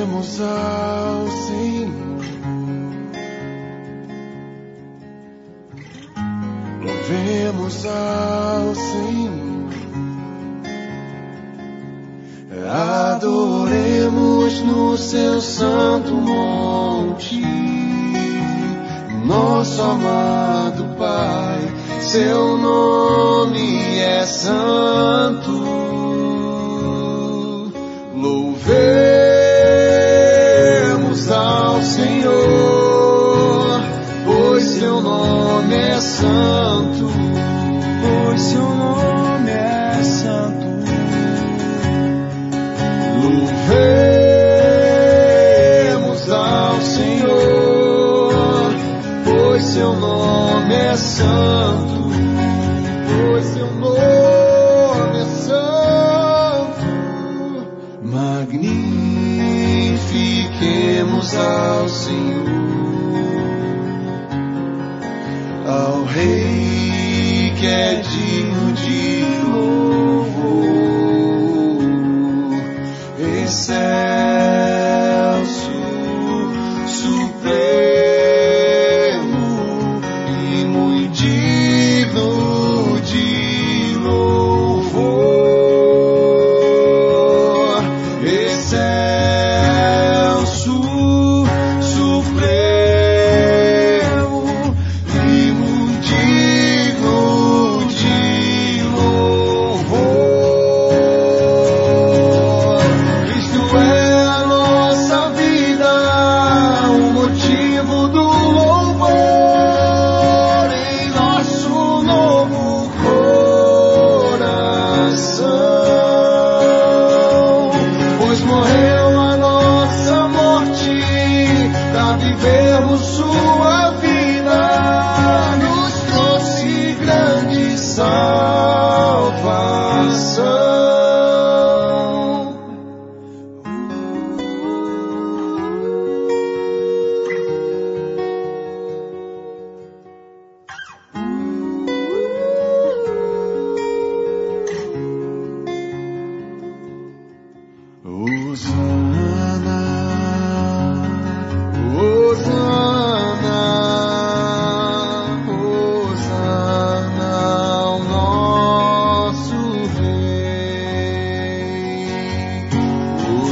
Louvemos ao Senhor. Louvemos ao Senhor. Adoremos no seu santo monte, nosso amado Pai, seu nome é santo. Nome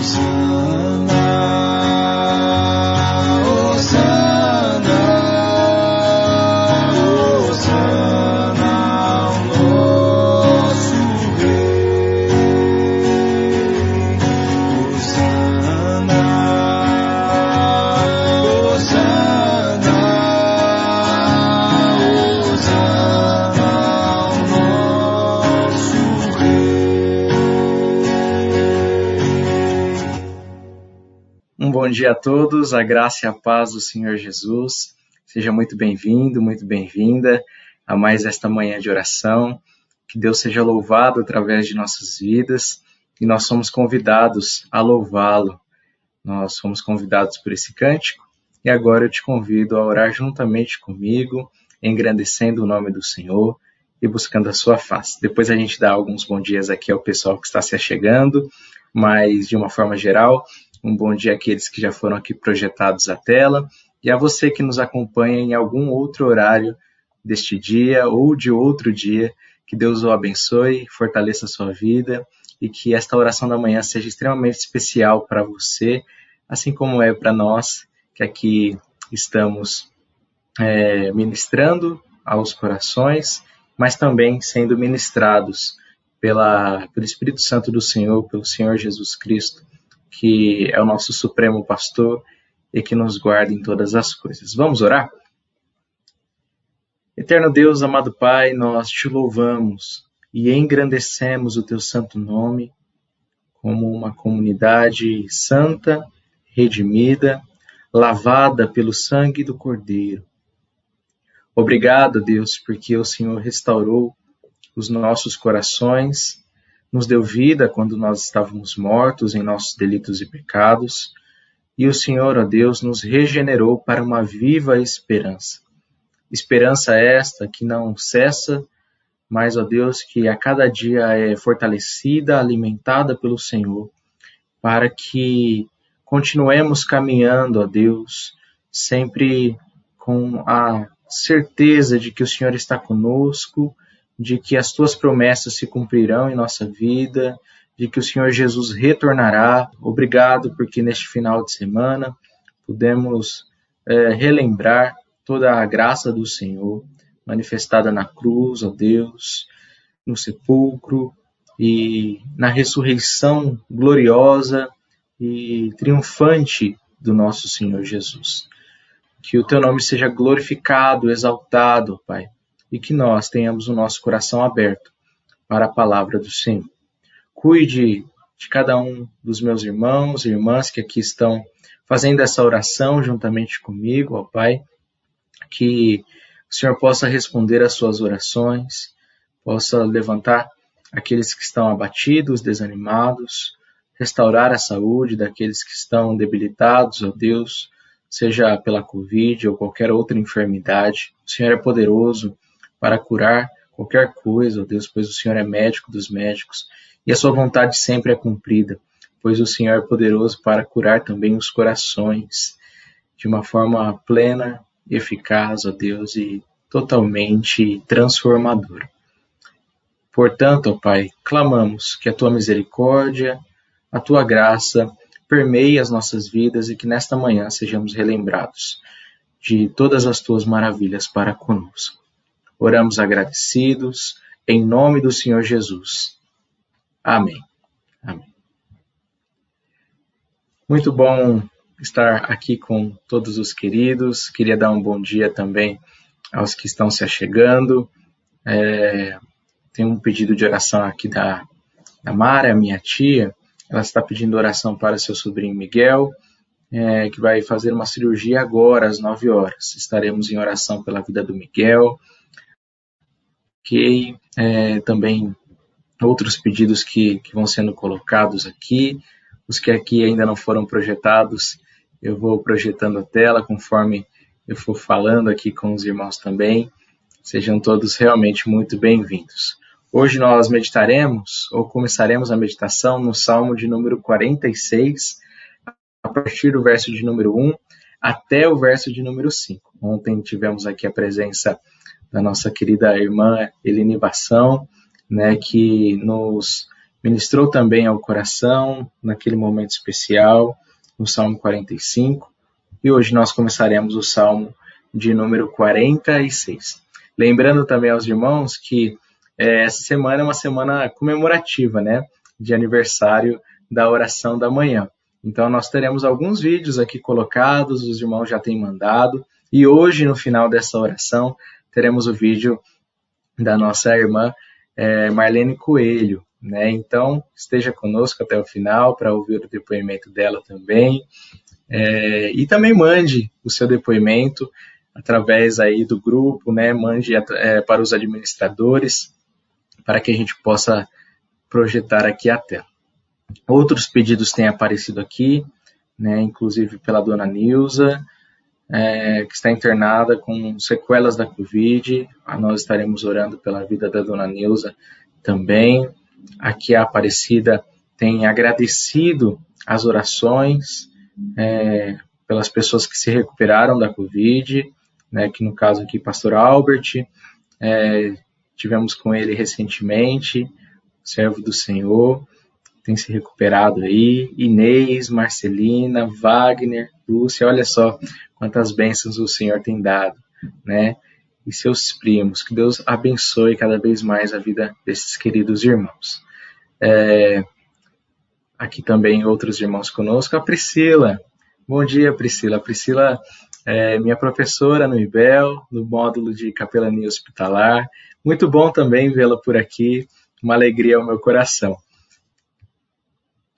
Jesus. Bom dia a todos, a graça e a paz do Senhor Jesus. Seja muito bem-vindo, muito bem-vinda a mais esta manhã de oração. Que Deus seja louvado através de nossas vidas e nós somos convidados a louvá-lo. Nós somos convidados por esse cântico e agora eu te convido a orar juntamente comigo, engrandecendo o nome do Senhor e buscando a sua face. Depois a gente dá alguns bons dias aqui ao pessoal que está se achegando, mas de uma forma geral, um bom dia àqueles que já foram aqui projetados à tela e a você que nos acompanha em algum outro horário deste dia ou de outro dia. Que Deus o abençoe, fortaleça a sua vida e que esta oração da manhã seja extremamente especial para você, assim como é para nós que aqui estamos é, ministrando aos corações, mas também sendo ministrados pela, pelo Espírito Santo do Senhor, pelo Senhor Jesus Cristo, que é o nosso supremo pastor e que nos guarda em todas as coisas. Vamos orar? Eterno Deus, amado Pai, nós te louvamos e engrandecemos o teu santo nome como uma comunidade santa, redimida, lavada pelo sangue do Cordeiro. Obrigado, Deus, porque o Senhor restaurou os nossos corações, nos deu vida quando nós estávamos mortos em nossos delitos e pecados, e o Senhor, ó Deus, nos regenerou para uma viva esperança. Esperança esta que não cessa, mas, ó Deus, que a cada dia é fortalecida, alimentada pelo Senhor, para que continuemos caminhando, ó Deus, sempre com a certeza de que o Senhor está conosco, de que as tuas promessas se cumprirão em nossa vida, de que o Senhor Jesus retornará. Obrigado porque neste final de semana pudemos é, relembrar toda a graça do Senhor manifestada na cruz, ó Deus, no sepulcro e na ressurreição gloriosa e triunfante do nosso Senhor Jesus. Que o teu nome seja glorificado, exaltado, Pai, e que nós tenhamos o nosso coração aberto para a palavra do Senhor. Cuide de cada um dos meus irmãos e irmãs que aqui estão fazendo essa oração juntamente comigo, ó Pai, que o Senhor possa responder às suas orações, possa levantar aqueles que estão abatidos, desanimados, restaurar a saúde daqueles que estão debilitados, ó Deus, seja pela Covid ou qualquer outra enfermidade. O Senhor é poderoso para curar qualquer coisa, ó Deus, pois o Senhor é médico dos médicos e a sua vontade sempre é cumprida, pois o Senhor é poderoso para curar também os corações de uma forma plena eficaz, ó Deus, e totalmente transformadora. Portanto, ó Pai, clamamos que a tua misericórdia, a tua graça permeie as nossas vidas e que nesta manhã sejamos relembrados de todas as tuas maravilhas para conosco. Oramos agradecidos em nome do Senhor Jesus. Amém. Amém. Muito bom estar aqui com todos os queridos. Queria dar um bom dia também aos que estão se achegando. É, tem um pedido de oração aqui da, da Mara, minha tia. Ela está pedindo oração para seu sobrinho Miguel, é, que vai fazer uma cirurgia agora, às 9 horas. Estaremos em oração pela vida do Miguel. Ok, é, também outros pedidos que, que vão sendo colocados aqui. Os que aqui ainda não foram projetados, eu vou projetando a tela conforme eu for falando aqui com os irmãos também. Sejam todos realmente muito bem-vindos. Hoje nós meditaremos, ou começaremos a meditação no Salmo de número 46, a partir do verso de número 1 até o verso de número 5. Ontem tivemos aqui a presença da nossa querida irmã Eline Bação, né, que nos ministrou também ao coração naquele momento especial no Salmo 45, e hoje nós começaremos o Salmo de número 46. Lembrando também aos irmãos que é, essa semana é uma semana comemorativa, né, de aniversário da oração da manhã. Então nós teremos alguns vídeos aqui colocados, os irmãos já têm mandado, e hoje no final dessa oração teremos o vídeo da nossa irmã é, Marlene Coelho, né? Então, esteja conosco até o final para ouvir o depoimento dela também. É, e também mande o seu depoimento através aí do grupo, né? Mande é, para os administradores para que a gente possa projetar aqui a tela. Outros pedidos têm aparecido aqui, né? Inclusive pela dona Nilza, é, que está internada com sequelas da Covid. Nós estaremos orando pela vida da dona Nilza também. Aqui a Aparecida tem agradecido as orações é, pelas pessoas que se recuperaram da Covid, né, que no caso aqui, Pastor Albert, é, tivemos com ele recentemente, servo do Senhor, tem se recuperado aí, Inês, Marcelina, Wagner, Lúcia, olha só quantas bênçãos o Senhor tem dado, né? E seus primos, que Deus abençoe cada vez mais a vida desses queridos irmãos. É, aqui também outros irmãos conosco, a Priscila. Bom dia, Priscila. A Priscila é minha professora no IBEL, no módulo de capelania hospitalar. Muito bom também vê-la por aqui, uma alegria ao meu coração.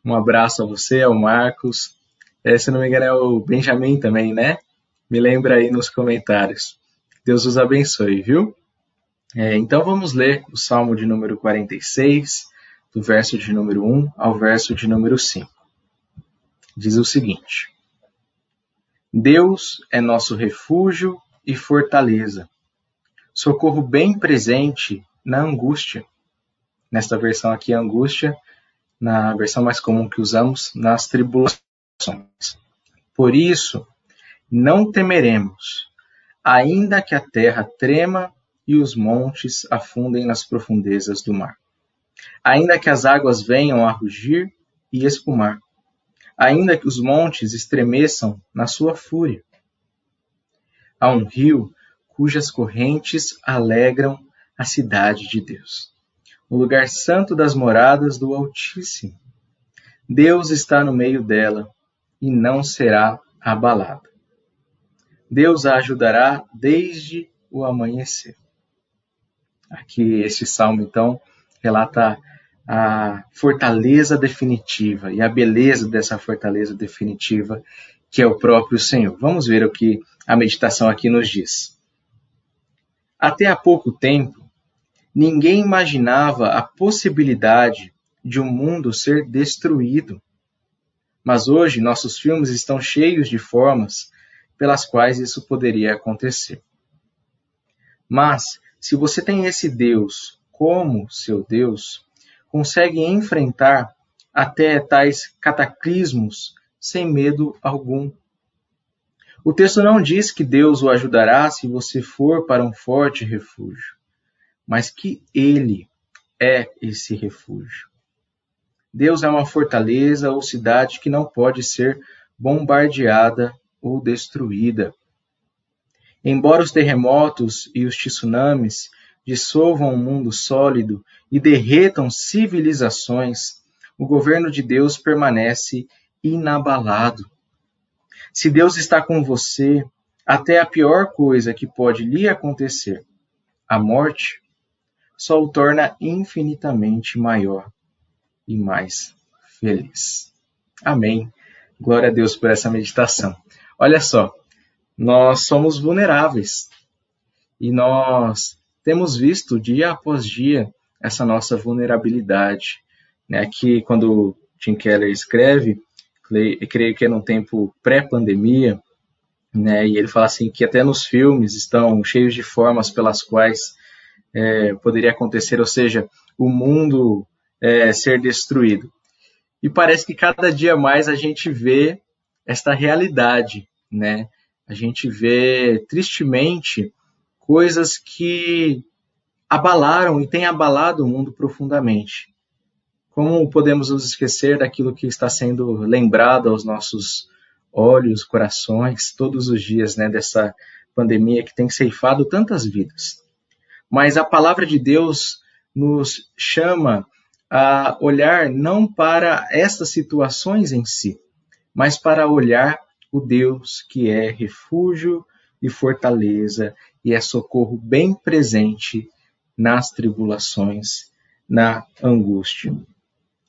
Um abraço a você, ao Marcos. É, se não me engano, é o Benjamin também, né? Me lembra aí nos comentários. Deus os abençoe, viu? É, então vamos ler o Salmo de número 46, do verso de número 1 ao verso de número 5. Diz o seguinte: Deus é nosso refúgio e fortaleza, socorro bem presente na angústia. Nesta versão aqui, angústia, na versão mais comum que usamos, nas tribulações. Por isso, não temeremos, ainda que a terra trema e os montes afundem nas profundezas do mar. Ainda que as águas venham a rugir e espumar, ainda que os montes estremeçam na sua fúria. Há um rio cujas correntes alegram a cidade de Deus, o lugar santo das moradas do Altíssimo. Deus está no meio dela e não será abalada. Deus a ajudará desde o amanhecer. Aqui este salmo então relata a fortaleza definitiva e a beleza dessa fortaleza definitiva que é o próprio Senhor. Vamos ver o que a meditação aqui nos diz. Até há pouco tempo, ninguém imaginava a possibilidade de um mundo ser destruído. Mas hoje nossos filmes estão cheios de formas pelas quais isso poderia acontecer. Mas, se você tem esse Deus como seu Deus, consegue enfrentar até tais cataclismos sem medo algum. O texto não diz que Deus o ajudará se você for para um forte refúgio, mas que Ele é esse refúgio. Deus é uma fortaleza ou cidade que não pode ser bombardeada ou destruída. Embora os terremotos e os tsunamis dissolvam o um mundo sólido e derretam civilizações, o governo de Deus permanece inabalado. Se Deus está com você, até a pior coisa que pode lhe acontecer, a morte, só o torna infinitamente maior e mais feliz. Amém. Glória a Deus por essa meditação. Olha só, nós somos vulneráveis e nós temos visto dia após dia essa nossa vulnerabilidade. Né? Aqui, quando Tim Keller escreve, creio que é num tempo pré-pandemia, né? e ele fala assim que até nos filmes estão cheios de formas pelas quais é, poderia acontecer, ou seja, o mundo é, ser destruído. E parece que cada dia mais a gente vê esta realidade, né? A gente vê tristemente coisas que abalaram e têm abalado o mundo profundamente. Como podemos nos esquecer daquilo que está sendo lembrado aos nossos olhos, corações, todos os dias, né, dessa pandemia que tem ceifado tantas vidas? Mas a palavra de Deus nos chama a olhar não para estas situações em si, mas para olhar o Deus que é refúgio e fortaleza e é socorro bem presente nas tribulações, na angústia.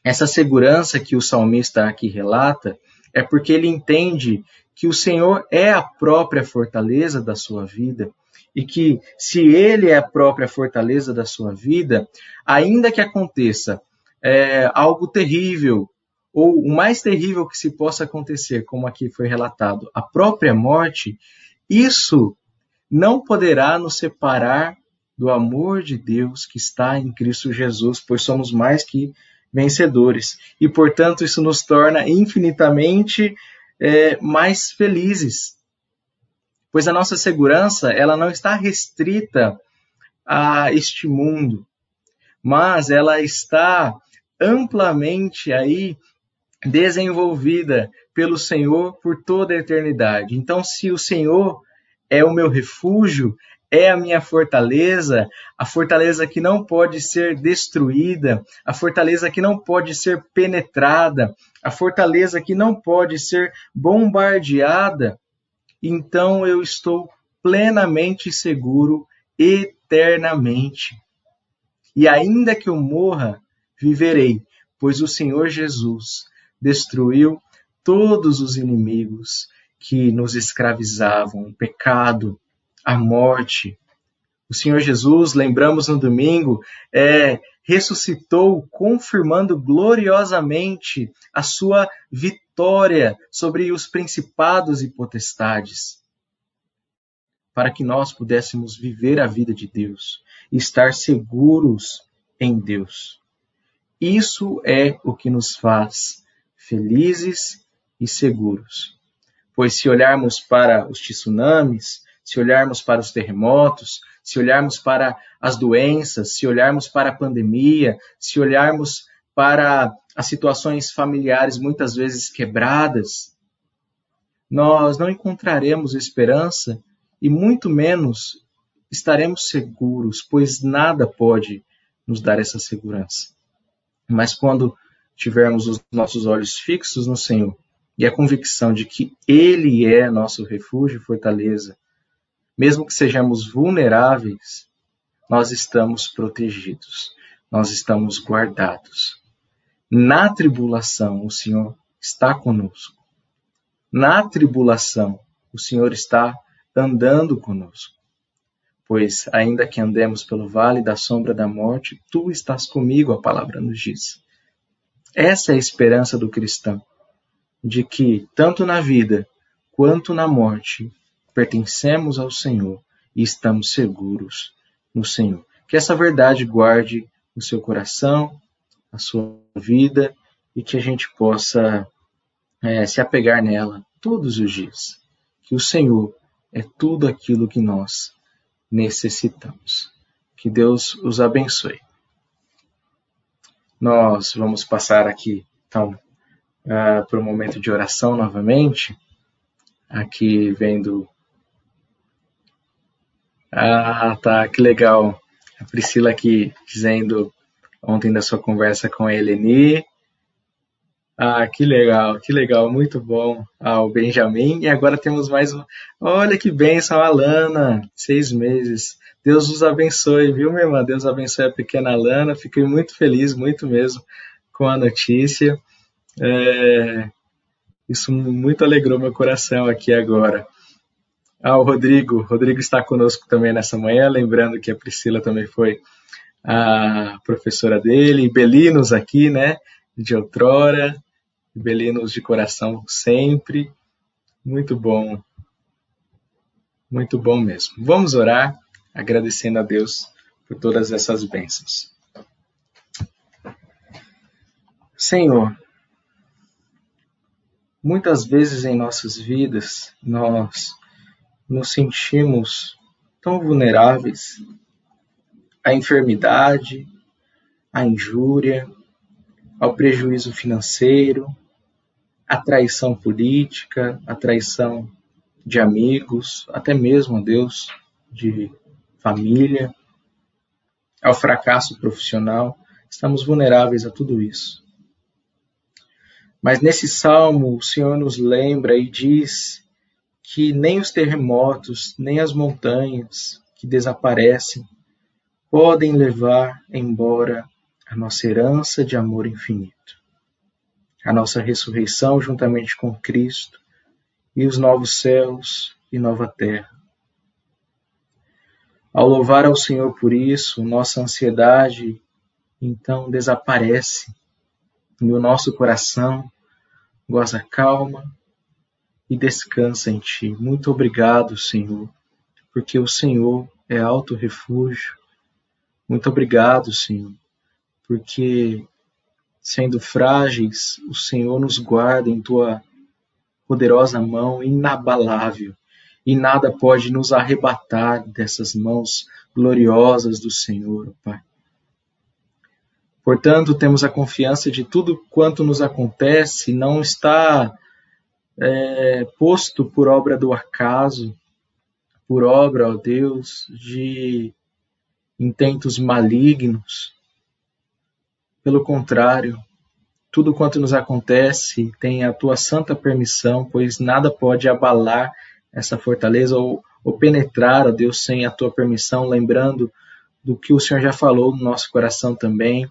Essa segurança que o salmista aqui relata é porque ele entende que o Senhor é a própria fortaleza da sua vida e que, se Ele é a própria fortaleza da sua vida, ainda que aconteça é, algo terrível, ou o mais terrível que se possa acontecer, como aqui foi relatado, a própria morte, isso não poderá nos separar do amor de Deus que está em Cristo Jesus, pois somos mais que vencedores. E, portanto, isso nos torna infinitamente é, mais felizes. Pois a nossa segurança ela não está restrita a este mundo, mas ela está amplamente aí desenvolvida pelo Senhor por toda a eternidade. Então, se o Senhor é o meu refúgio, é a minha fortaleza, a fortaleza que não pode ser destruída, a fortaleza que não pode ser penetrada, a fortaleza que não pode ser bombardeada, então eu estou plenamente seguro eternamente. E ainda que eu morra, viverei, pois o Senhor Jesus destruiu todos os inimigos que nos escravizavam, o pecado, a morte. O Senhor Jesus, lembramos no domingo, é, ressuscitou, confirmando gloriosamente a sua vitória sobre os principados e potestades, para que nós pudéssemos viver a vida de Deus e estar seguros em Deus. Isso é o que nos faz felizes e seguros. Pois se olharmos para os tsunamis, se olharmos para os terremotos, se olharmos para as doenças, se olharmos para a pandemia, se olharmos para as situações familiares muitas vezes quebradas, nós não encontraremos esperança e muito menos estaremos seguros, pois nada pode nos dar essa segurança. Mas quando tivermos os nossos olhos fixos no Senhor e a convicção de que Ele é nosso refúgio e fortaleza, mesmo que sejamos vulneráveis, nós estamos protegidos, nós estamos guardados. Na tribulação, o Senhor está conosco. Na tribulação, o Senhor está andando conosco. Pois, ainda que andemos pelo vale da sombra da morte, tu estás comigo, a palavra nos diz. Essa é a esperança do cristão, de que, tanto na vida quanto na morte, pertencemos ao Senhor e estamos seguros no Senhor. Que essa verdade guarde o seu coração, a sua vida e que a gente possa é, se apegar nela todos os dias. Que o Senhor é tudo aquilo que nós necessitamos. Que Deus os abençoe. Nós vamos passar aqui, então, uh, para o momento de oração novamente. Aqui vendo. Ah, tá, que legal. A Priscila aqui dizendo ontem da sua conversa com a Eleni. Ah, que legal, que legal, muito bom. Ah, o Benjamin. E agora temos mais um. Olha que bênção, a Alana, seis meses. Deus os abençoe, viu, minha irmã? Deus abençoe a pequena Alana. Fiquei muito feliz, muito mesmo, com a notícia. É... Isso muito alegrou meu coração aqui agora. Ah, o Rodrigo. Rodrigo está conosco também nessa manhã, lembrando que a Priscila também foi a professora dele. Belinos aqui, né? De outrora. Belinos de coração sempre. Muito bom. Muito bom mesmo. Vamos orar agradecendo a Deus por todas essas bênçãos. Senhor, muitas vezes em nossas vidas nós nos sentimos tão vulneráveis à enfermidade, à injúria, ao prejuízo financeiro, à traição política, à traição de amigos, até mesmo, Deus, de família, ao fracasso profissional. Estamos vulneráveis a tudo isso. Mas nesse salmo, o Senhor nos lembra e diz que nem os terremotos, nem as montanhas que desaparecem podem levar embora a nossa herança de amor infinito a nossa ressurreição juntamente com Cristo e os novos céus e nova terra. Ao louvar ao Senhor por isso, nossa ansiedade então desaparece e o nosso coração goza calma e descansa em Ti. Muito obrigado, Senhor, porque o Senhor é alto refúgio. Muito obrigado, Senhor, porque Sendo frágeis, o Senhor nos guarda em tua poderosa mão inabalável, e nada pode nos arrebatar dessas mãos gloriosas do Senhor, Pai. Portanto, temos a confiança de tudo quanto nos acontece não está é, posto por obra do acaso, por obra, ó Deus, de intentos malignos, pelo contrário, tudo quanto nos acontece tem a tua santa permissão, pois nada pode abalar essa fortaleza ou, ou penetrar, ó Deus, sem a tua permissão, lembrando do que o Senhor já falou no nosso coração também,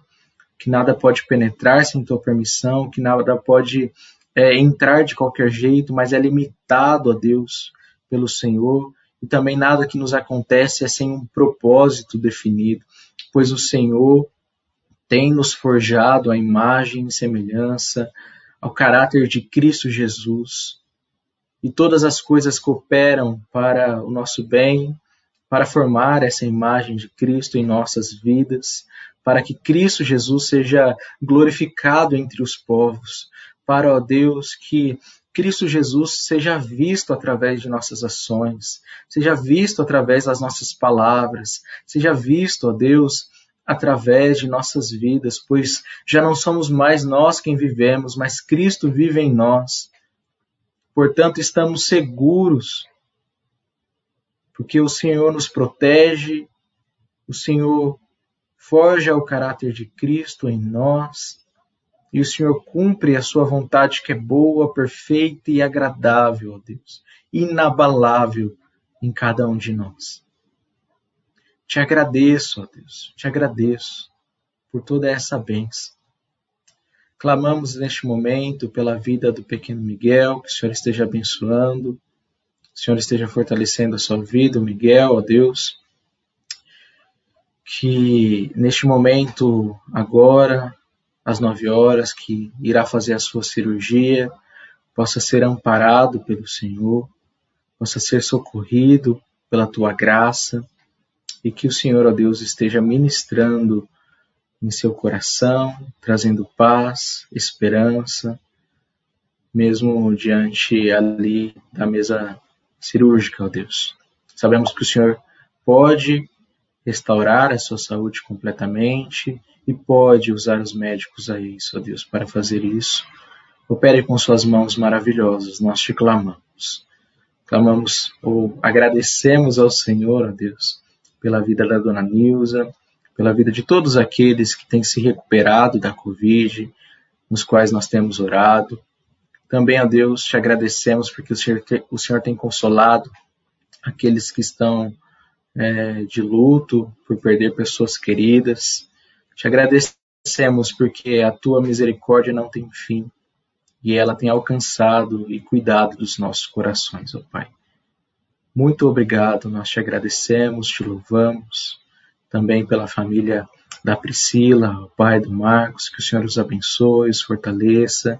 que nada pode penetrar sem tua permissão, que nada pode é, entrar de qualquer jeito, mas é limitado, ó Deus, pelo Senhor, e também nada que nos acontece é sem um propósito definido, pois o Senhor tem nos forjado a imagem e semelhança ao caráter de Cristo Jesus. E todas as coisas cooperam para o nosso bem, para formar essa imagem de Cristo em nossas vidas, para que Cristo Jesus seja glorificado entre os povos, para, ó Deus, que Cristo Jesus seja visto através de nossas ações, seja visto através das nossas palavras, seja visto, ó Deus, através de nossas vidas, pois já não somos mais nós quem vivemos, mas Cristo vive em nós. Portanto, estamos seguros, porque o Senhor nos protege, o Senhor forja o caráter de Cristo em nós e o Senhor cumpre a sua vontade que é boa, perfeita e agradável, ó Deus, inabalável em cada um de nós. Te agradeço, ó Deus, te agradeço por toda essa bênção. Clamamos neste momento pela vida do pequeno Miguel, que o Senhor esteja abençoando, que o Senhor esteja fortalecendo a sua vida, Miguel, ó Deus. Que neste momento, agora, às nove horas, que irá fazer a sua cirurgia, possa ser amparado pelo Senhor, possa ser socorrido pela tua graça e que o Senhor, ó Deus, esteja ministrando em seu coração, trazendo paz, esperança, mesmo diante ali da mesa cirúrgica, ó Deus. Sabemos que o Senhor pode restaurar a sua saúde completamente e pode usar os médicos a isso, ó Deus, para fazer isso. Opere com suas mãos maravilhosas, nós te clamamos. Clamamos ou agradecemos ao Senhor, ó Deus, pela vida da dona Nilza, pela vida de todos aqueles que têm se recuperado da Covid, nos quais nós temos orado. Também, ó Deus, te agradecemos porque o Senhor, o Senhor tem consolado aqueles que estão é, de luto por perder pessoas queridas. Te agradecemos porque a tua misericórdia não tem fim e ela tem alcançado e cuidado dos nossos corações, ó Pai. Muito obrigado, nós te agradecemos, te louvamos, também pela família da Priscila, o pai do Marcos, que o Senhor os abençoe, os fortaleça,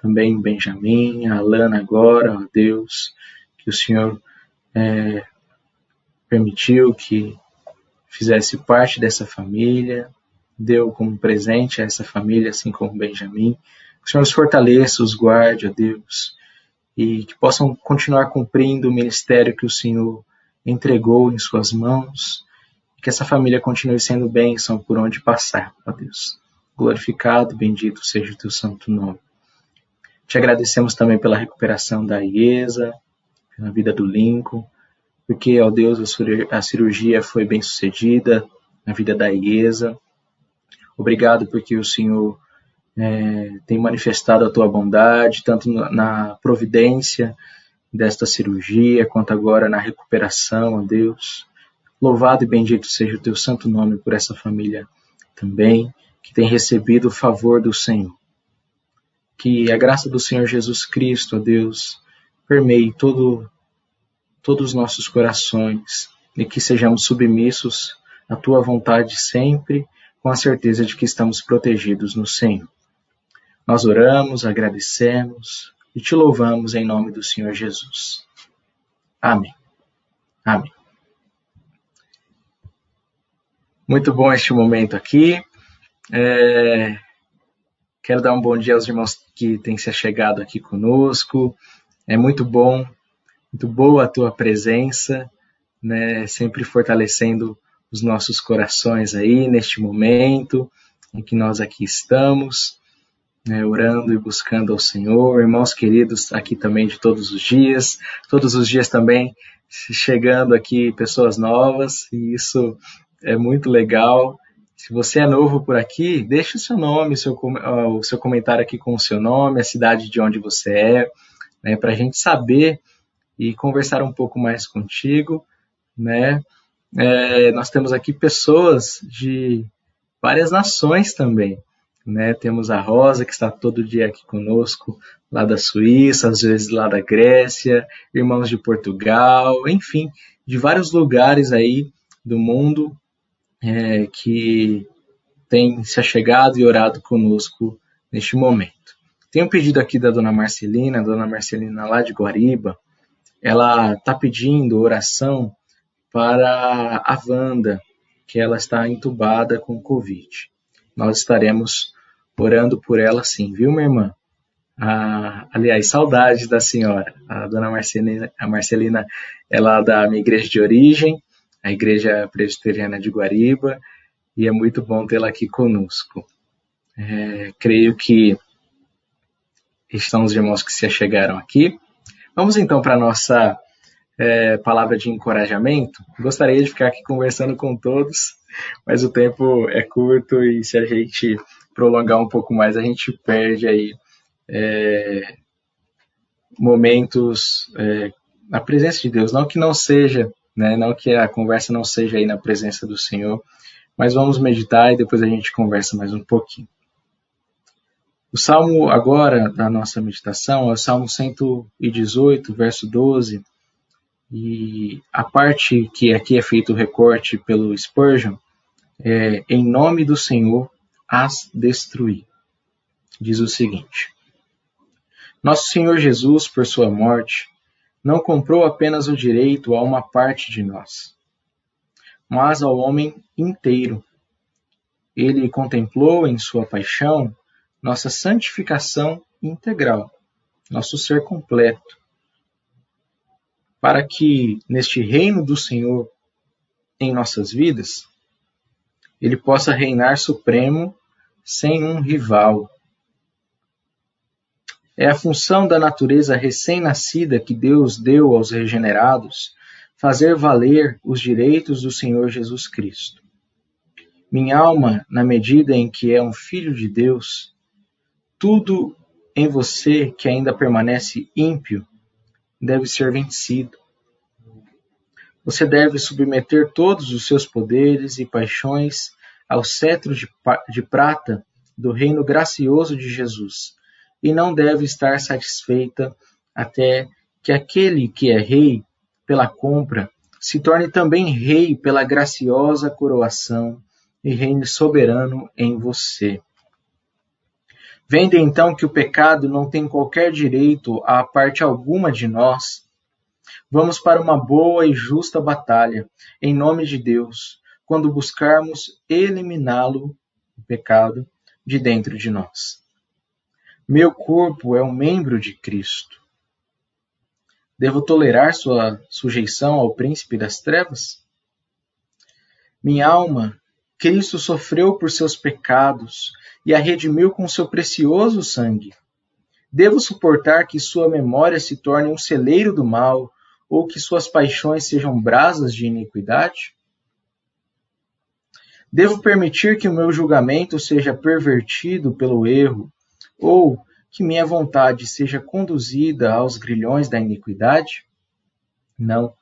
também Benjamin, a Alana agora, ó Deus, que o Senhor é, permitiu que fizesse parte dessa família, deu como presente a essa família, assim como Benjamin. Que o Senhor os fortaleça, os guarde, ó Deus, e que possam continuar cumprindo o ministério que o Senhor entregou em suas mãos, que essa família continue sendo bênção por onde passar, ó Deus. Glorificado, bendito seja o teu santo nome. Te agradecemos também pela recuperação da Iesa, pela vida do Lincoln, porque, ó Deus, a cirurgia foi bem sucedida na vida da Iesa. Obrigado porque o Senhor é, tem manifestado a tua bondade, tanto na providência desta cirurgia, quanto agora na recuperação, ó Deus. Louvado e bendito seja o teu santo nome por essa família também, que tem recebido o favor do Senhor. Que a graça do Senhor Jesus Cristo, ó Deus, permeie todo, todos os nossos corações e que sejamos submissos à tua vontade sempre com a certeza de que estamos protegidos no Senhor. Nós oramos, agradecemos e te louvamos em nome do Senhor Jesus. Amém. Amém. Muito bom este momento aqui. É... Quero dar um bom dia aos irmãos que têm se chegado aqui conosco. É muito bom, muito boa a tua presença, né? Sempre fortalecendo os nossos corações aí neste momento em que nós aqui estamos, né, orando e buscando ao Senhor, irmãos queridos aqui também de todos os dias, todos os dias também chegando aqui pessoas novas, e isso é muito legal. Se você é novo por aqui, deixe o seu nome, seu, o seu comentário aqui com o seu nome, a cidade de onde você é, né, para a gente saber e conversar um pouco mais contigo, né? É, nós temos aqui pessoas de várias nações também. Né? Temos a Rosa, que está todo dia aqui conosco, lá da Suíça, às vezes lá da Grécia, irmãos de Portugal, enfim, de vários lugares aí do mundo é, que tem se achegado e orado conosco neste momento. Tem um pedido aqui da dona Marcelina, dona Marcelina lá de Guariba, ela está pedindo oração para a Wanda, que ela está entubada com Covid. Nós estaremos orando por ela sim, viu, minha irmã? A aliás, saudades da senhora. A dona Marcelina, a Marcelina é da minha igreja de origem, a igreja presbiteriana de Guariba, e é muito bom tê-la aqui conosco. É, creio que estão os irmãos que se achegaram aqui. Vamos então para a nossa é, palavra de encorajamento. Gostaria de ficar aqui conversando com todos, mas o tempo é curto e se a gente prolongar um pouco mais, a gente perde aí é, momentos é, na presença de Deus. Não que não seja, né, não que a conversa não seja aí na presença do Senhor, mas vamos meditar e depois a gente conversa mais um pouquinho. O salmo agora da nossa meditação é o Salmo 118, verso 12, e a parte que aqui é feito o recorte pelo Spurgeon é em nome do Senhor as destruir. Diz o seguinte: Nosso Senhor Jesus, por sua morte, não comprou apenas o direito a uma parte de nós, mas ao homem inteiro. Ele contemplou em sua paixão nossa santificação integral, nosso ser completo, para que neste reino do Senhor em nossas vidas, ele possa reinar supremo sem um rival. É a função da natureza recém-nascida que Deus deu aos regenerados fazer valer os direitos do Senhor Jesus Cristo. Minha alma, na medida em que é um filho de Deus, tudo em você que ainda permanece ímpio deve ser vencido. Você deve submeter todos os seus poderes e paixões ao cetro de, de prata do reino gracioso de Jesus, e não deve estar satisfeita até que aquele que é rei pela compra se torne também rei pela graciosa coroação e reine soberano em você. Vendo então que o pecado não tem qualquer direito a parte alguma de nós, vamos para uma boa e justa batalha, em nome de Deus, quando buscarmos eliminá-lo, o pecado, de dentro de nós. Meu corpo é um membro de Cristo. Devo tolerar sua sujeição ao príncipe das trevas? Minha alma Cristo sofreu por seus pecados e a redimiu com seu precioso sangue. Devo suportar que sua memória se torne um celeiro do mal ou que suas paixões sejam brasas de iniquidade? Devo permitir que o meu julgamento seja pervertido pelo erro ou que minha vontade seja conduzida aos grilhões da iniquidade? Não.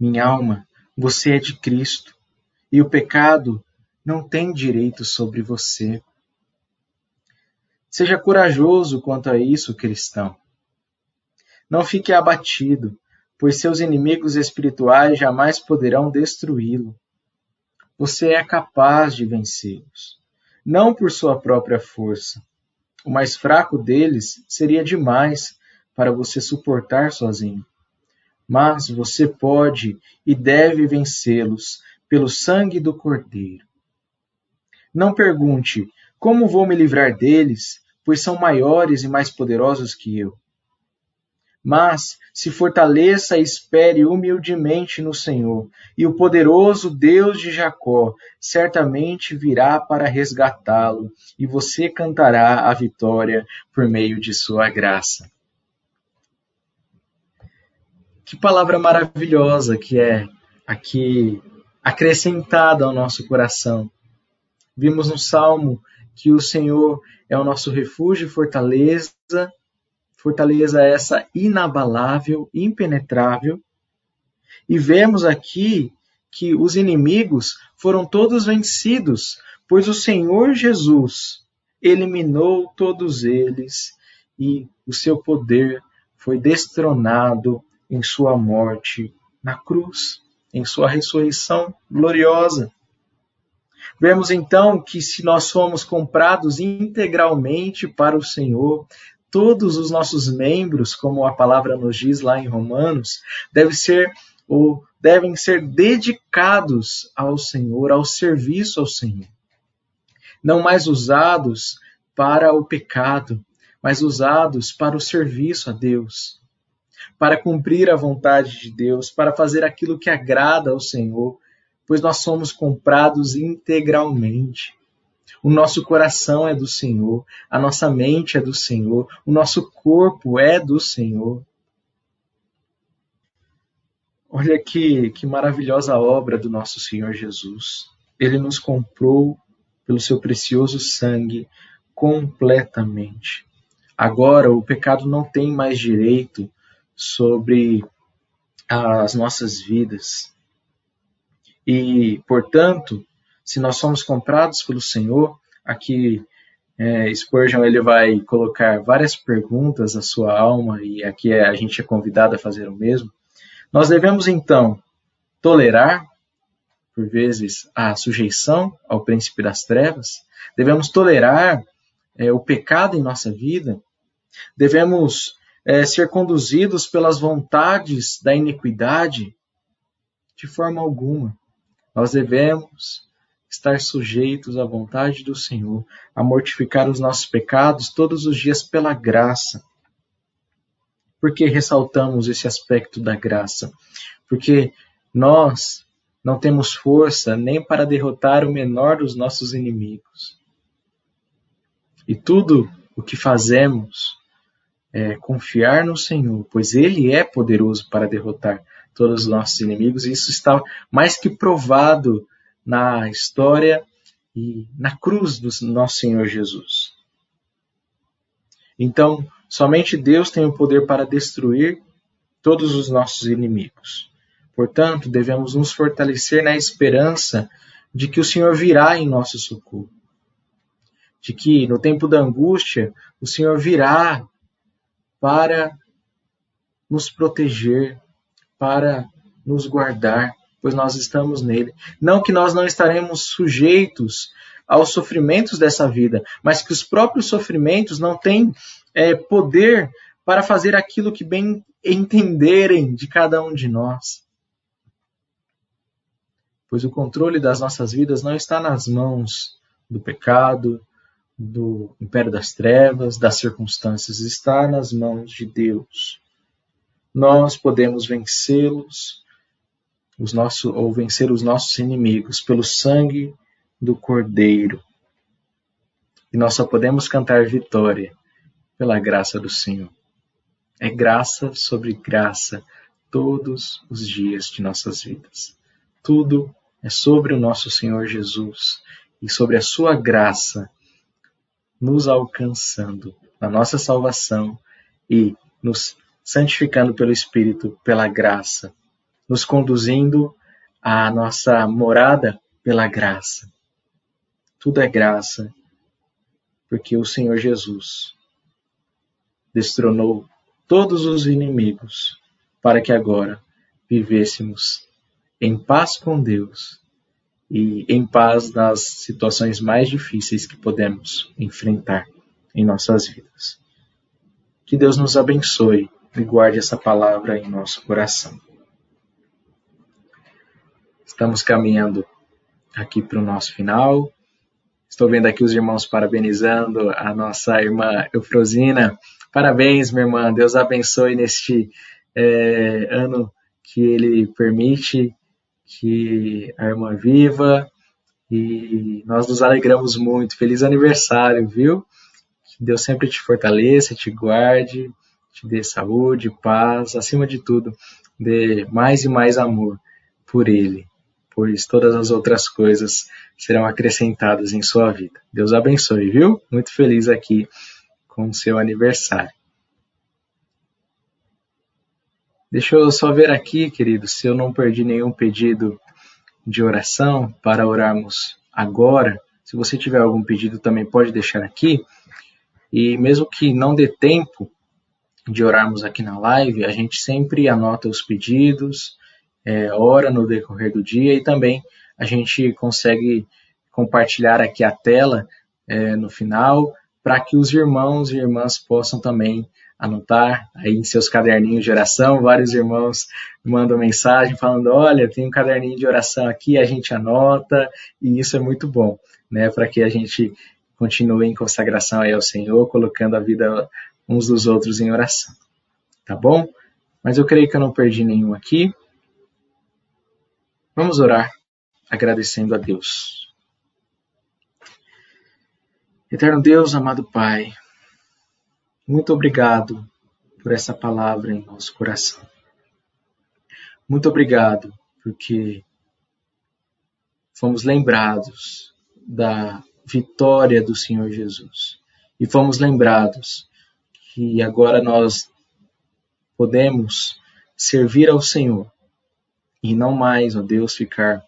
Minha alma, você é de Cristo e o pecado não tem direito sobre você. Seja corajoso quanto a isso, cristão. Não fique abatido, pois seus inimigos espirituais jamais poderão destruí-lo. Você é capaz de vencê-los, não por sua própria força. O mais fraco deles seria demais para você suportar sozinho. Mas você pode e deve vencê-los pelo sangue do Cordeiro. Não pergunte: como vou me livrar deles, pois são maiores e mais poderosos que eu. Mas se fortaleça e espere humildemente no Senhor, e o poderoso Deus de Jacó certamente virá para resgatá-lo, e você cantará a vitória por meio de sua graça. Que palavra maravilhosa que é aqui acrescentada ao nosso coração. Vimos no Salmo que o Senhor é o nosso refúgio e fortaleza, fortaleza essa inabalável, impenetrável. E vemos aqui que os inimigos foram todos vencidos, pois o Senhor Jesus eliminou todos eles e o seu poder foi destronado em sua morte na cruz em sua ressurreição gloriosa. Vemos então que se nós somos comprados integralmente para o Senhor, todos os nossos membros, como a palavra nos diz lá em Romanos, devem ser ou devem ser dedicados ao Senhor, ao serviço ao Senhor. Não mais usados para o pecado, mas usados para o serviço a Deus, para cumprir a vontade de Deus, para fazer aquilo que agrada ao Senhor, pois nós somos comprados integralmente. O nosso coração é do Senhor, a nossa mente é do Senhor, o nosso corpo é do Senhor. Olha que, que maravilhosa obra do nosso Senhor Jesus. Ele nos comprou pelo seu precioso sangue completamente. Agora o pecado não tem mais direito sobre as nossas vidas. E, portanto, se nós somos comprados pelo Senhor, aqui é, Spurgeon ele vai colocar várias perguntas à sua alma e aqui é, a gente é convidado a fazer o mesmo. Nós devemos então tolerar, por vezes, a sujeição ao príncipe das trevas, devemos tolerar é, o pecado em nossa vida, devemos é, ser conduzidos pelas vontades da iniquidade, de forma alguma. Nós devemos estar sujeitos à vontade do Senhor, a mortificar os nossos pecados todos os dias pela graça por que ressaltamos esse aspecto da graça? Porque nós não temos força nem para derrotar o menor dos nossos inimigos. E tudo o que fazemos é confiar no Senhor, pois Ele é poderoso para derrotar todos os nossos inimigos, e isso está mais que provado na história e na cruz do nosso Senhor Jesus. Então, Somente Deus tem o poder para destruir todos os nossos inimigos. Portanto, devemos nos fortalecer na esperança de que o Senhor virá em nosso socorro. De que no tempo da angústia, o Senhor virá para nos proteger, para nos guardar, pois nós estamos nele. Não que nós não estaremos sujeitos aos sofrimentos dessa vida, mas que os próprios sofrimentos não têm é, poder para fazer aquilo que bem entenderem de cada um de nós. Pois o controle das nossas vidas não está nas mãos do pecado, do império das trevas, das circunstâncias, está nas mãos de Deus. Nós podemos vencê-los, os nossos, ou vencer os nossos inimigos pelo sangue do Cordeiro. E nós só podemos cantar vitória pela graça do Senhor. É graça sobre graça todos os dias de nossas vidas. Tudo é sobre o nosso Senhor Jesus e sobre a sua graça nos alcançando na nossa salvação e nos santificando pelo Espírito, pela graça, nos conduzindo à nossa morada pela graça. Tudo é graça, porque o Senhor Jesus destronou todos os inimigos, para que agora vivêssemos em paz com Deus e em paz nas situações mais difíceis que podemos enfrentar em nossas vidas. Que Deus nos abençoe e guarde essa palavra em nosso coração. Estamos caminhando aqui para o nosso final. Estou vendo aqui os irmãos parabenizando a nossa irmã Eufrosina Parabéns, minha irmã. Deus abençoe neste é, ano que Ele permite que a irmã viva e nós nos alegramos muito. Feliz aniversário, viu? Que Deus sempre te fortaleça, te guarde, te dê saúde, paz, acima de tudo, dê mais e mais amor por Ele, pois todas as outras coisas serão acrescentadas em sua vida. Deus abençoe, viu? Muito feliz aqui com o seu aniversário. Deixa eu só ver aqui, querido, se eu não perdi nenhum pedido de oração para orarmos agora. Se você tiver algum pedido, também pode deixar aqui. E mesmo que não dê tempo de orarmos aqui na live, a gente sempre anota os pedidos, é, ora no decorrer do dia e também a gente consegue compartilhar aqui a tela é, no final para que os irmãos e irmãs possam também anotar aí em seus caderninhos de oração. Vários irmãos mandam mensagem falando: olha, tem um caderninho de oração aqui, a gente anota, e isso é muito bom, né? Para que a gente continue em consagração aí ao Senhor, colocando a vida uns dos outros em oração. Tá bom? Mas eu creio que eu não perdi nenhum aqui. Vamos orar agradecendo a Deus. Eterno Deus, amado Pai, muito obrigado por essa palavra em nosso coração. Muito obrigado porque fomos lembrados da vitória do Senhor Jesus e fomos lembrados que agora nós podemos servir ao Senhor e não mais, ó Deus, ficar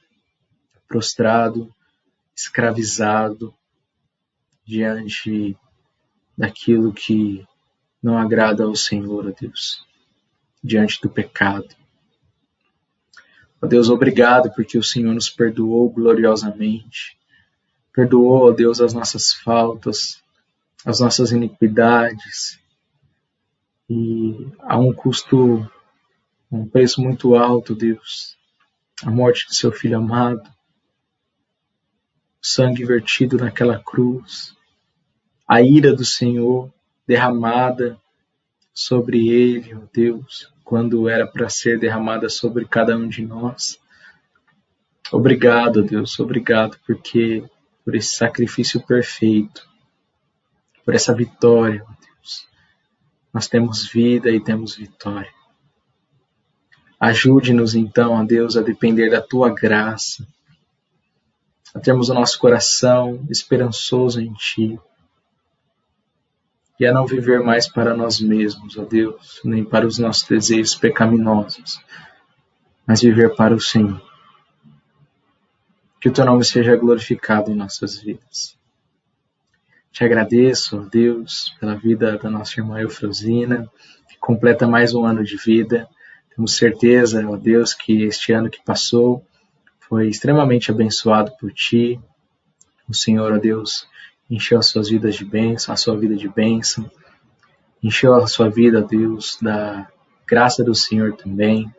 prostrado, escravizado diante daquilo que não agrada ao Senhor, ó Deus, diante do pecado. Ó Deus, obrigado porque o Senhor nos perdoou gloriosamente. Perdoou, ó Deus, as nossas faltas, as nossas iniquidades. E a um custo, um preço muito alto, Deus, a morte do seu filho amado, o sangue vertido naquela cruz, a ira do Senhor derramada sobre ele, ó Deus, quando era para ser derramada sobre cada um de nós. Obrigado, Deus, obrigado porque por esse sacrifício perfeito, por essa vitória, ó Deus. Nós temos vida e temos vitória. Ajude-nos então, ó Deus, a depender da tua graça, a termos o nosso coração esperançoso em ti e a não viver mais para nós mesmos, ó Deus, nem para os nossos desejos pecaminosos, mas viver para o Senhor. Que o teu nome seja glorificado em nossas vidas. Te agradeço, ó Deus, pela vida da nossa irmã Eufrosina, que completa mais um ano de vida. Temos certeza, ó Deus, que este ano que passou foi extremamente abençoado por Ti. O Senhor, ó Deus, encheu as suas vidas de bênção, a sua vida de bênção, encheu a sua vida, Deus, da graça do Senhor também.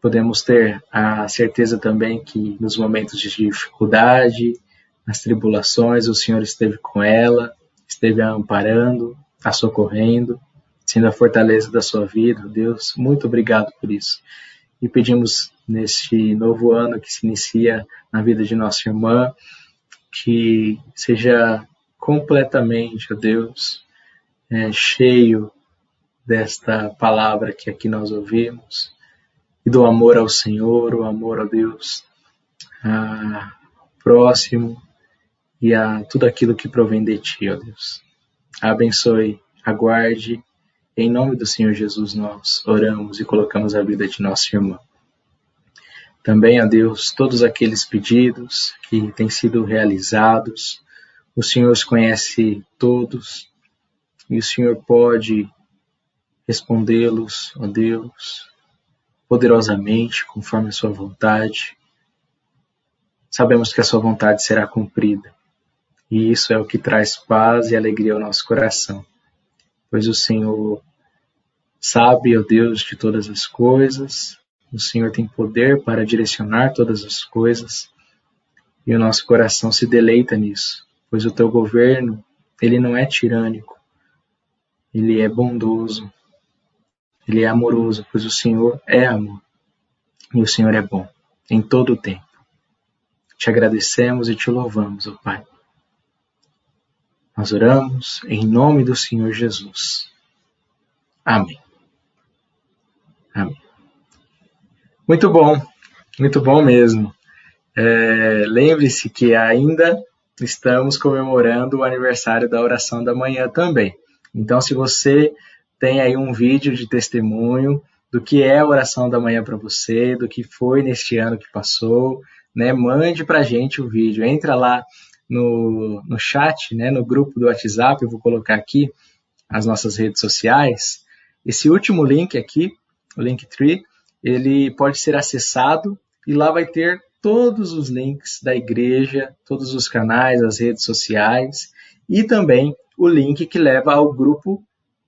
Podemos ter a certeza também que nos momentos de dificuldade, nas tribulações, o Senhor esteve com ela, esteve a amparando, a socorrendo, sendo a fortaleza da sua vida. Deus, muito obrigado por isso. E pedimos neste novo ano que se inicia na vida de nossa irmã, que seja completamente, ó Deus, é, cheio desta palavra que aqui nós ouvimos e do amor ao Senhor, o amor a Deus, ao próximo e a tudo aquilo que provém de Ti, ó Deus. Abençoe, aguarde, em nome do Senhor Jesus nós oramos e colocamos a vida de nossa irmã. Também a Deus todos aqueles pedidos que têm sido realizados. O Senhor os conhece todos e o Senhor pode respondê-los, ó Deus, poderosamente, conforme a sua vontade. Sabemos que a sua vontade será cumprida. E isso é o que traz paz e alegria ao nosso coração, pois o Senhor sabe, ó Deus, de todas as coisas, o Senhor tem poder para direcionar todas as coisas. E o nosso coração se deleita nisso, pois o teu governo, ele não é tirânico, ele é bondoso, ele é amoroso, pois o Senhor é amor. E o Senhor é bom em todo o tempo. Te agradecemos e te louvamos, ó Pai. Nós oramos em nome do Senhor Jesus. Amém. Amém. Muito bom, muito bom mesmo. É, Lembre-se que ainda estamos comemorando o aniversário da oração da manhã também. Então, se você tem aí um vídeo de testemunho do que é a oração da manhã para você, do que foi neste ano que passou, né, mande para gente o vídeo. Entra lá no, no chat, né, no grupo do WhatsApp, eu vou colocar aqui as nossas redes sociais. Esse último link aqui, o Linktree, ele pode ser acessado e lá vai ter todos os links da igreja, todos os canais, as redes sociais e também o link que leva ao grupo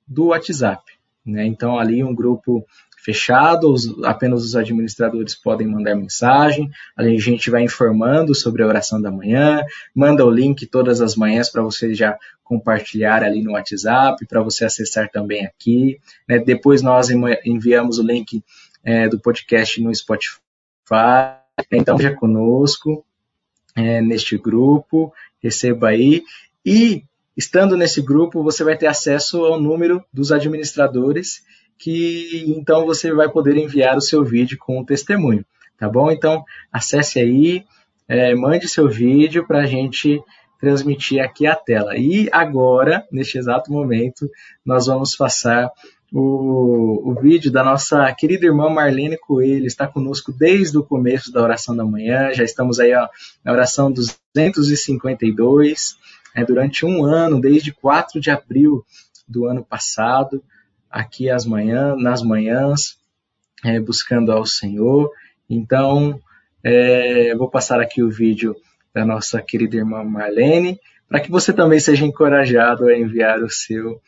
do WhatsApp. Né? Então, ali um grupo fechado, os, apenas os administradores podem mandar mensagem. A gente vai informando sobre a oração da manhã, manda o link todas as manhãs para você já compartilhar ali no WhatsApp, para você acessar também aqui. Né? Depois nós enviamos o link é, do podcast no Spotify. Então, já conosco é, neste grupo, receba aí. E, estando nesse grupo, você vai ter acesso ao número dos administradores que então você vai poder enviar o seu vídeo com o testemunho, tá bom? Então acesse aí, é, mande seu vídeo para a gente transmitir aqui a tela. E agora, neste exato momento, nós vamos passar o, o, vídeo da nossa querida irmã Marlene Coelho, está conosco desde o começo da oração da manhã, já estamos aí ó, na oração 252, é, durante um ano, desde 4 de abril do ano passado, aqui às manhãs, nas manhãs, é, buscando ao Senhor. Então, é, vou passar aqui o vídeo da nossa querida irmã Marlene, para que você também seja encorajado a enviar o seu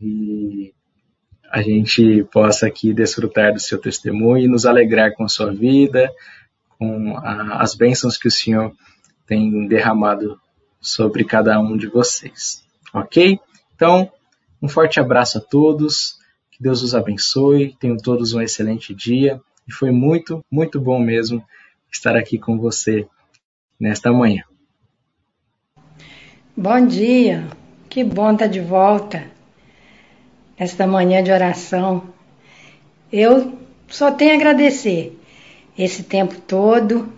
e a gente possa aqui desfrutar do seu testemunho e nos alegrar com a sua vida, com a, as bênçãos que o Senhor tem derramado sobre cada um de vocês. Ok? Então, um forte abraço a todos. Que Deus os abençoe, tenham todos um excelente dia e foi muito, muito bom mesmo estar aqui com você nesta manhã. Bom dia, que bom estar de volta nesta manhã de oração. Eu só tenho a agradecer esse tempo todo,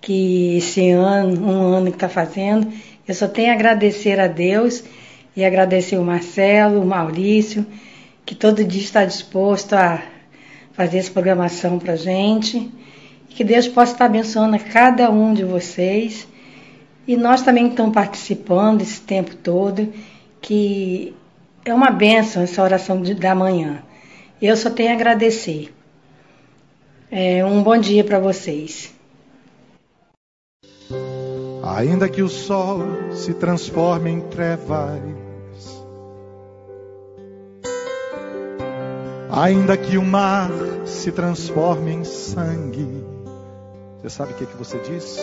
que esse ano, um ano que está fazendo, eu só tenho a agradecer a Deus e agradecer o Marcelo, o Maurício que todo dia está disposto a fazer essa programação para gente. E que Deus possa estar abençoando a cada um de vocês. E nós também estamos participando esse tempo todo, que é uma benção essa oração de, da manhã. Eu só tenho a agradecer. É, um bom dia para vocês. Ainda que o sol se transforme em trevas Ainda que o mar se transforme em sangue, você sabe o que, é que você diz?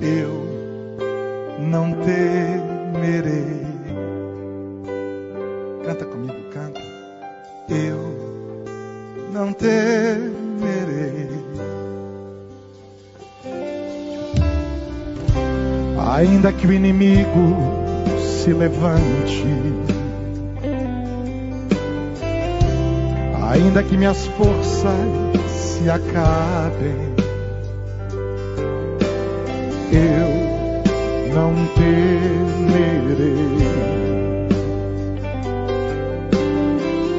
Eu não temerei. Canta comigo, canta. Eu não temerei. Ainda que o inimigo se levante ainda que minhas forças se acabem, eu não temerei.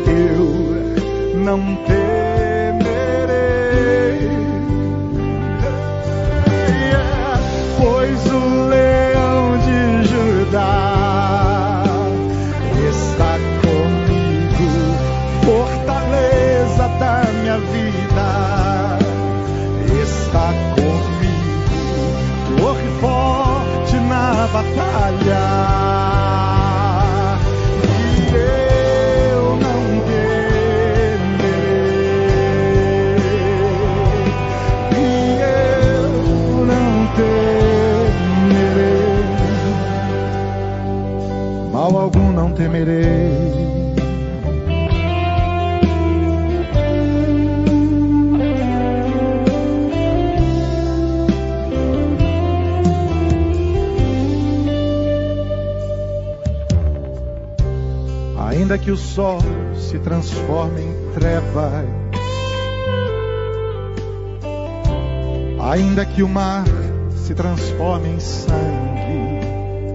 Eu não temerei, batalha. E eu não temerei. E eu não temerei. Mal algum não temerei. Que o sol se transforme em trevas, ainda que o mar se transforme em sangue,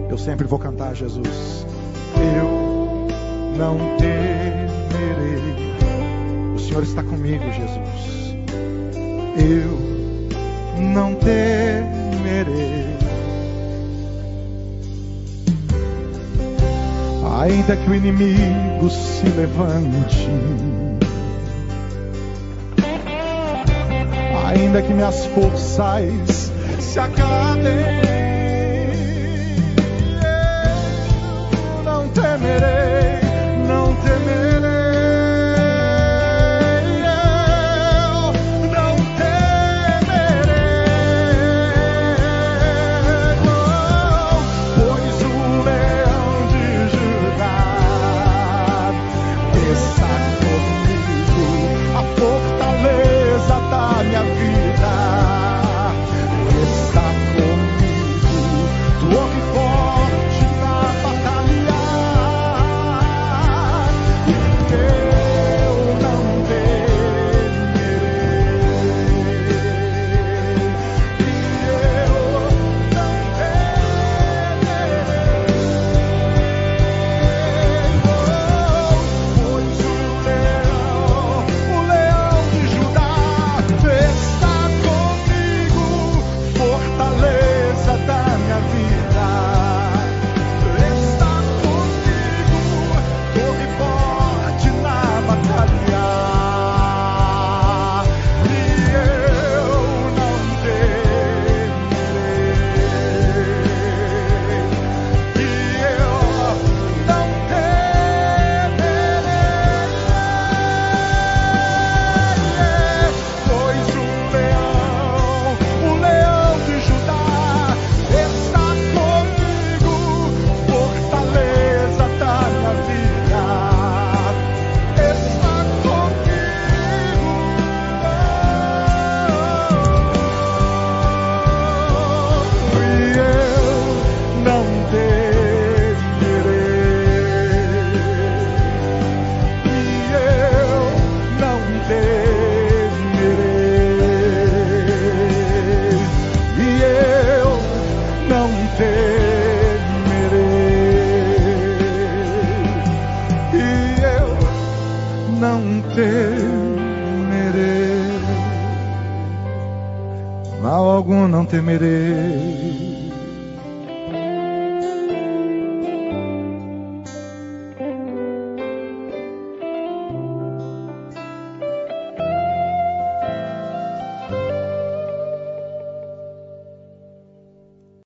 eu sempre vou cantar Jesus. Eu não temerei. O Senhor está comigo, Jesus. Eu não temerei. Ainda que o inimigo se levante, ainda que minhas forças se acabem, eu não temerei,